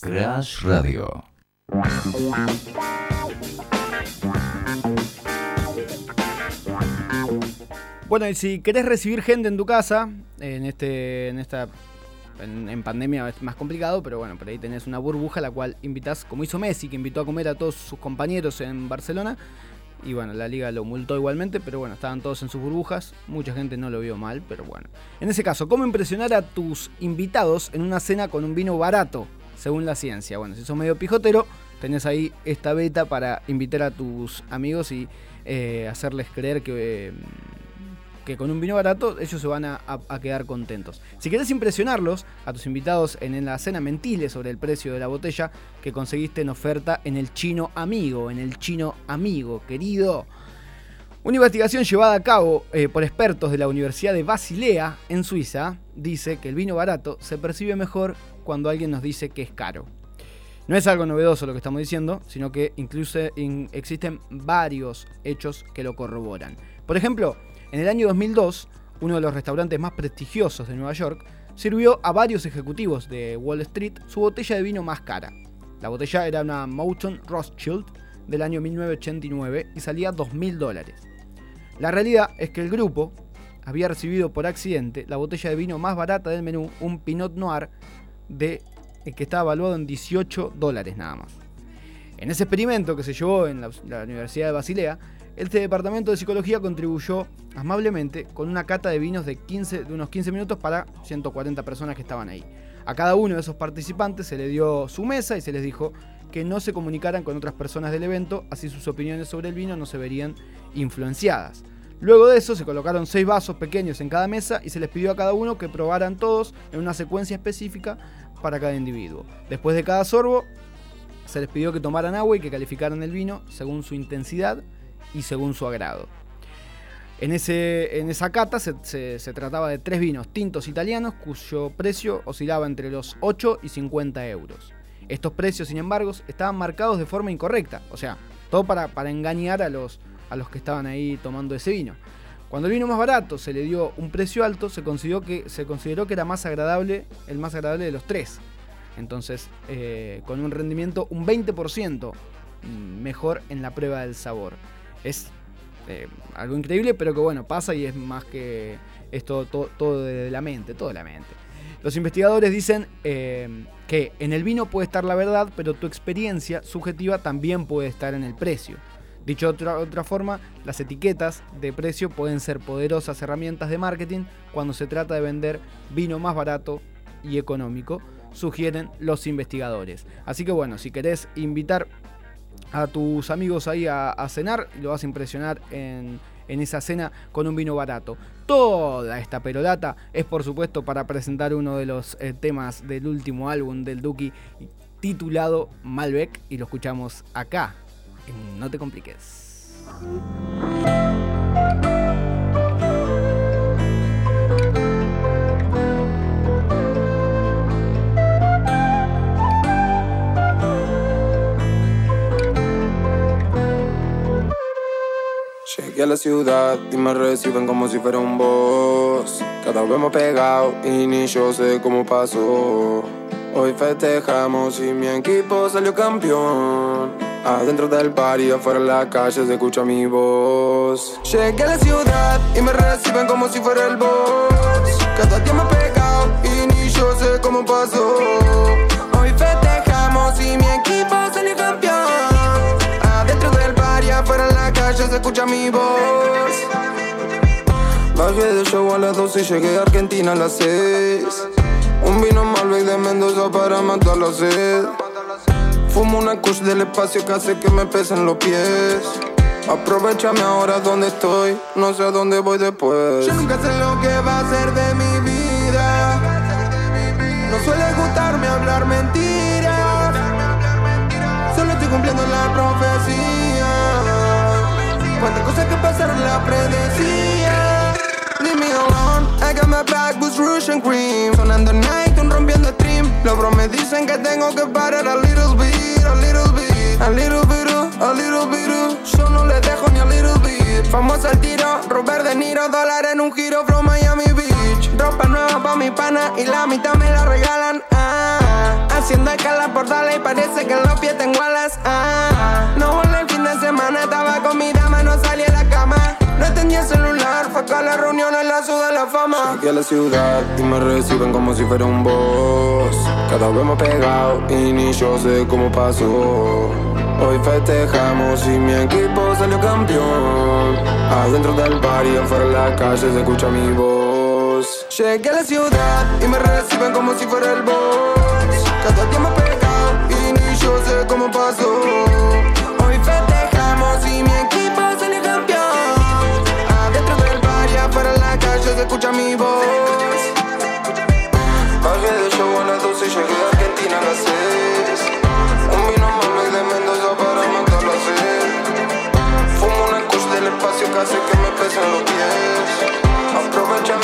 Crash Radio. Bueno, y si querés recibir gente en tu casa, en este, en esta, en, en pandemia es más complicado, pero bueno, por ahí tenés una burbuja la cual invitas, como hizo Messi, que invitó a comer a todos sus compañeros en Barcelona. Y bueno, la liga lo multó igualmente, pero bueno, estaban todos en sus burbujas. Mucha gente no lo vio mal, pero bueno. En ese caso, ¿cómo impresionar a tus invitados en una cena con un vino barato, según la ciencia? Bueno, si sos medio pijotero, tenés ahí esta beta para invitar a tus amigos y eh, hacerles creer que, eh, que con un vino barato ellos se van a, quedar contentos. Si querés impresionarlos a tus invitados en, la cena, mentile sobre el precio de la botella que conseguiste en oferta en el chino amigo, en el chino amigo, querido. Una investigación llevada a cabo eh, por expertos de la Universidad de Basilea, en Suiza, dice que el vino barato se percibe mejor cuando alguien nos dice que es caro. No es algo novedoso lo que estamos diciendo, sino que incluso in- existen varios hechos que lo corroboran. Por ejemplo, en el año 2002, uno de los restaurantes más prestigiosos de Nueva York sirvió a varios ejecutivos de Wall Street su botella de vino más cara. La botella era una Mountain Rothschild del año 1989 y salía 2.000 dólares. La realidad es que el grupo había recibido por accidente la botella de vino más barata del menú, un Pinot Noir de, eh, que estaba evaluado en 18 dólares nada más. En ese experimento que se llevó en la Universidad de Basilea, este departamento de psicología contribuyó amablemente con una cata de vinos de, 15, de unos 15 minutos para 140 personas que estaban ahí. A cada uno de esos participantes se le dio su mesa y se les dijo que no se comunicaran con otras personas del evento, así sus opiniones sobre el vino no se verían influenciadas. Luego de eso se colocaron seis vasos pequeños en cada mesa y se les pidió a cada uno que probaran todos en una secuencia específica para cada individuo. Después de cada sorbo se les pidió que tomaran agua y que calificaran el vino según su intensidad y según su agrado. En, ese, en esa cata se, se- trataba de tres vinos tintos italianos cuyo precio oscilaba entre los 8 y 50 euros. Estos precios, sin embargo, estaban marcados de forma incorrecta, o sea, todo para, para engañar a los, a los que estaban ahí tomando ese vino. Cuando el vino más barato se le dio un precio alto, se consideró que, se consideró que era más agradable, el más agradable de los tres. Entonces, eh, con un rendimiento un 20% mejor en la prueba del sabor. Es eh, algo increíble, pero que bueno, pasa y es más que esto todo, todo de la mente, todo de la mente. Los investigadores dicen eh, que en el vino puede estar la verdad, pero tu experiencia subjetiva también puede estar en el precio. Dicho de otra, otra forma, las etiquetas de precio pueden ser poderosas herramientas de marketing cuando se trata de vender vino más barato y económico, sugieren los investigadores. Así que bueno, si querés invitar a tus amigos ahí a, cenar, lo vas a impresionar en, en esa cena con un vino barato. Toda esta perolata es por supuesto para presentar uno de los eh, temas del último álbum del Duki titulado Malbec y lo escuchamos acá No te compliques. A la ciudad y me reciben como si fuera un boss. Cada vez más pegado y ni yo sé cómo pasó. Hoy festejamos y mi equipo salió campeón. Adentro del bar y afuera en la calle se escucha mi voz. Llegué a la ciudad y me reciben como si fuera el boss. Cada día más pegado y ni yo sé cómo pasó. Hoy festejamos y mi equipo salió campeón. Escucha mi voz. Bajé del show a las 12 y llegué a Argentina a las 6. Un vino Malbec de Mendoza para matar la sed. Fumo una kush del espacio que hace que me pesen los pies. Aprovechame ahora donde estoy, no sé a dónde voy después. Yo nunca sé lo que va a ser de mi Cuántas cosas que pasaron la predecía. Leave me alone, I got my back with rouge and cream. Sonando night, un rompiendo stream. Los bros me dicen que tengo que parar a little bit, a little bit, a little bit, a little bit. Yo no le dejo ni a little bit. Famoso al tiro, Robert De Niro, dólar en un giro from Miami Beach. Ropa nueva pa' mi pana y la mitad me la regalan. Ah. Haciendo escala por darle y parece que en los pies tengo alas. Ah, no celular, fue acá la ciudad la fama. A la ciudad y me reciben como si fuera un boss. Cada vez más pegado y ni yo sé cómo pasó. Hoy festejamos y mi equipo salió campeón. Adentro del bar y afuera en la calle se escucha mi voz. Llegué a la ciudad y me reciben como si fuera el boss. mi voz. Bajé de show a las 12 y llegué a Argentina a las 6. Un vino mami de Mendoza para matar la sed. Fumo una cush del espacio que hace que me pesen los pies. Aprovecha